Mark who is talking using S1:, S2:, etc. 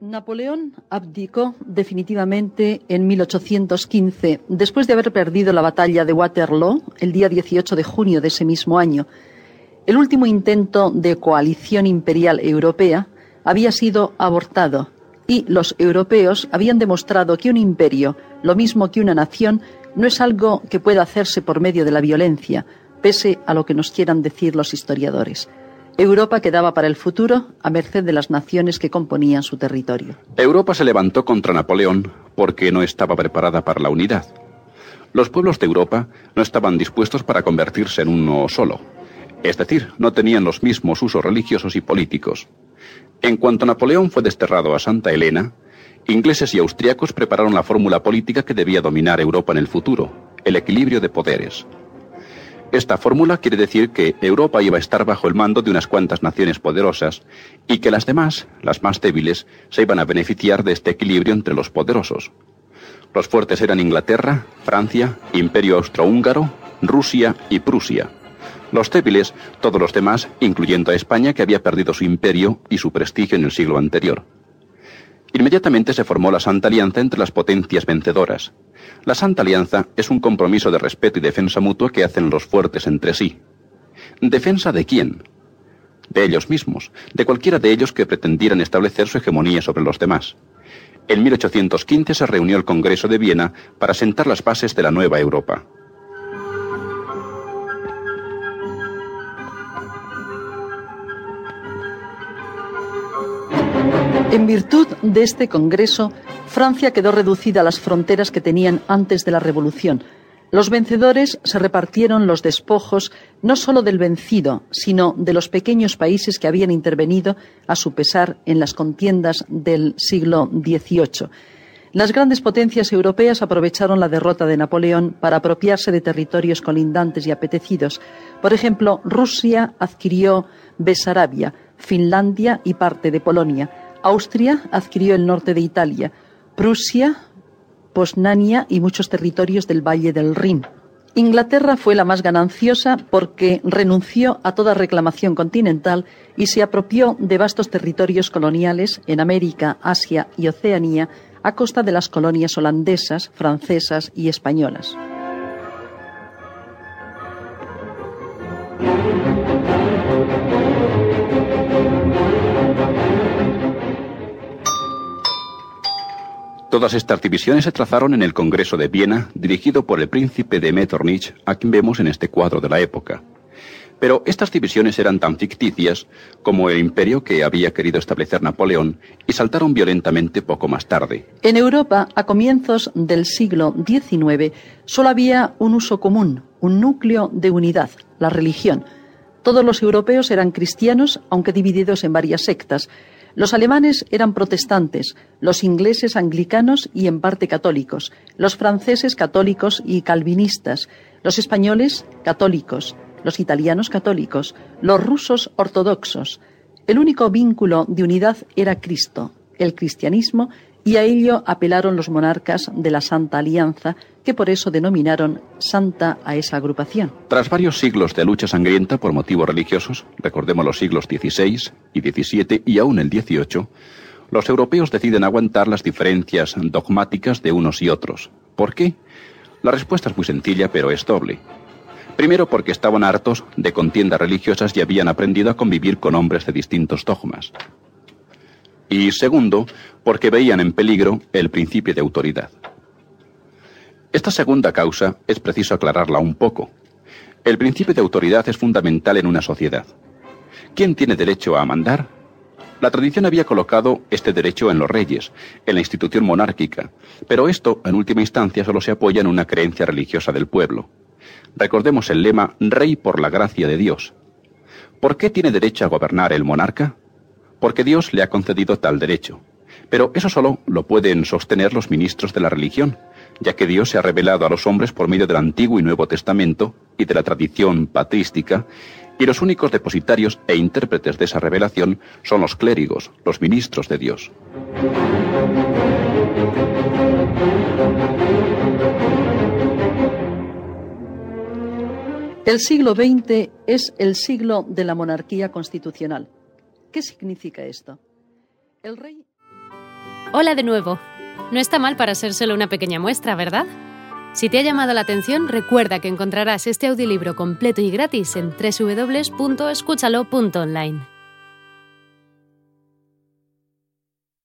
S1: Napoleón abdicó definitivamente en 1815, después de haber perdido la batalla de Waterloo el día 18 de junio de ese mismo año. El último intento de coalición imperial europea había sido abortado y los europeos habían demostrado que un imperio, lo mismo que una nación, no es algo que pueda hacerse por medio de la violencia, pese a lo que nos quieran decir los historiadores. Europa quedaba para el futuro a merced de las naciones que componían su territorio.
S2: Europa se levantó contra Napoleón porque no estaba preparada para la unidad. Los pueblos de Europa no estaban dispuestos para convertirse en uno solo. Es decir, no tenían los mismos usos religiosos y políticos. En cuanto Napoleón fue desterrado a Santa Elena, ingleses y austriacos prepararon la fórmula política que debía dominar Europa en el futuro, el equilibrio de poderes. Esta fórmula quiere decir que Europa iba a estar bajo el mando de unas cuantas naciones poderosas y que las demás, las más débiles, se iban a beneficiar de este equilibrio entre los poderosos. Los fuertes eran Inglaterra, Francia, Imperio Austrohúngaro, Rusia y Prusia. Los débiles, todos los demás, incluyendo a España, que había perdido su imperio y su prestigio en el siglo anterior. Inmediatamente se formó la Santa Alianza entre las potencias vencedoras, la Santa Alianza es un compromiso de respeto y defensa mutua que hacen los fuertes entre sí. ¿Defensa de quién? De ellos mismos, de cualquiera de ellos que pretendieran establecer su hegemonía sobre los demás. En 1815 se reunió el Congreso de Viena para sentar las bases de la nueva Europa.
S1: En virtud de este Congreso, Francia quedó reducida a las fronteras que tenían antes de la Revolución. Los vencedores se repartieron los despojos no solo del vencido, sino de los pequeños países que habían intervenido a su pesar en las contiendas del siglo XVIII. Las grandes potencias europeas aprovecharon la derrota de Napoleón para apropiarse de territorios colindantes y apetecidos. Por ejemplo, Rusia adquirió Besarabia, Finlandia y parte de Polonia. Austria adquirió el norte de Italia, Prusia, Posnania y muchos territorios del Valle del Rin. Inglaterra fue la más gananciosa porque renunció a toda reclamación continental y se apropió de vastos territorios coloniales en América, Asia y Oceanía a costa de las colonias holandesas, francesas y españolas.
S2: Todas estas divisiones se trazaron en el Congreso de Viena, dirigido por el príncipe de Metternich, a quien vemos en este cuadro de la época. Pero estas divisiones eran tan ficticias como el imperio que había querido establecer Napoleón y saltaron violentamente poco más tarde.
S1: En Europa, a comienzos del siglo XIX, solo había un uso común, un núcleo de unidad, la religión. Todos los europeos eran cristianos, aunque divididos en varias sectas. Los alemanes eran protestantes, los ingleses anglicanos y en parte católicos, los franceses católicos y calvinistas, los españoles católicos, los italianos católicos, los rusos ortodoxos. El único vínculo de unidad era Cristo, el cristianismo, y a ello apelaron los monarcas de la Santa Alianza, que por eso denominaron santa a esa agrupación.
S2: Tras varios siglos de lucha sangrienta por motivos religiosos, recordemos los siglos XVI y XVII y aún el XVIII, los europeos deciden aguantar las diferencias dogmáticas de unos y otros. ¿Por qué? La respuesta es muy sencilla, pero es doble. Primero porque estaban hartos de contiendas religiosas y habían aprendido a convivir con hombres de distintos dogmas. Y segundo, porque veían en peligro el principio de autoridad. Esta segunda causa es preciso aclararla un poco. El principio de autoridad es fundamental en una sociedad. ¿Quién tiene derecho a mandar? La tradición había colocado este derecho en los reyes, en la institución monárquica, pero esto, en última instancia, solo se apoya en una creencia religiosa del pueblo. Recordemos el lema Rey por la gracia de Dios. ¿Por qué tiene derecho a gobernar el monarca? Porque Dios le ha concedido tal derecho. Pero eso solo lo pueden sostener los ministros de la religión, ya que Dios se ha revelado a los hombres por medio del Antiguo y Nuevo Testamento y de la tradición patrística, y los únicos depositarios e intérpretes de esa revelación son los clérigos, los ministros de Dios.
S1: El siglo XX es el siglo de la monarquía constitucional. ¿Qué significa esto?
S3: El rey... Hola de nuevo. No está mal para ser solo una pequeña muestra, ¿verdad? Si te ha llamado la atención, recuerda que encontrarás este audiolibro completo y gratis en www.escúchalo.online.